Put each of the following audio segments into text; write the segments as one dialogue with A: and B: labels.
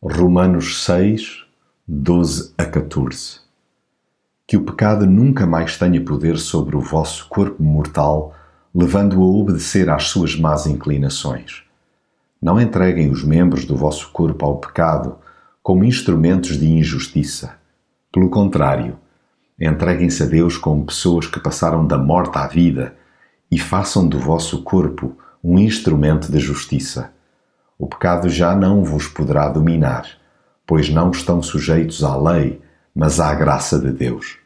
A: Romanos 6, 12 a 14 Que o pecado nunca mais tenha poder sobre o vosso corpo mortal, levando-o a obedecer às suas más inclinações. Não entreguem os membros do vosso corpo ao pecado como instrumentos de injustiça. Pelo contrário, entreguem-se a Deus como pessoas que passaram da morte à vida e façam do vosso corpo um instrumento de justiça o pecado já não vos poderá dominar, pois não estão sujeitos à lei, mas à graça de Deus.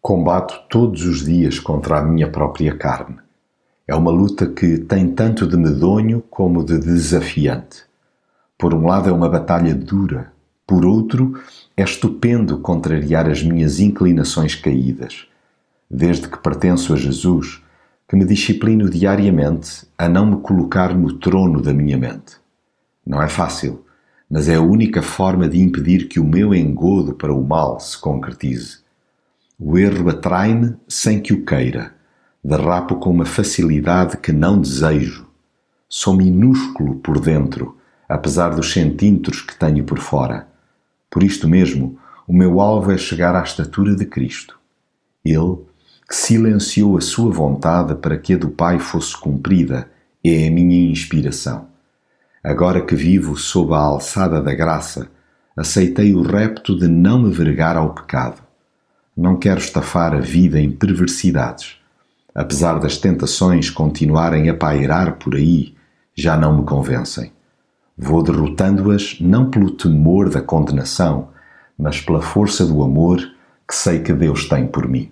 A: Combato todos os dias contra a minha própria carne. É uma luta que tem tanto de medonho como de desafiante. Por um lado, é uma batalha dura, por outro, é estupendo contrariar as minhas inclinações caídas. Desde que pertenço a Jesus, que me disciplino diariamente a não me colocar no trono da minha mente. Não é fácil, mas é a única forma de impedir que o meu engodo para o mal se concretize. O erro atrai-me sem que o queira. Derrapo com uma facilidade que não desejo. Sou minúsculo por dentro, apesar dos centímetros que tenho por fora. Por isto mesmo, o meu alvo é chegar à estatura de Cristo. Ele que silenciou a sua vontade para que a do Pai fosse cumprida, é a minha inspiração. Agora que vivo sob a alçada da graça, aceitei o repto de não me vergar ao pecado. Não quero estafar a vida em perversidades. Apesar das tentações continuarem a pairar por aí, já não me convencem. Vou derrotando-as não pelo temor da condenação, mas pela força do amor que sei que Deus tem por mim.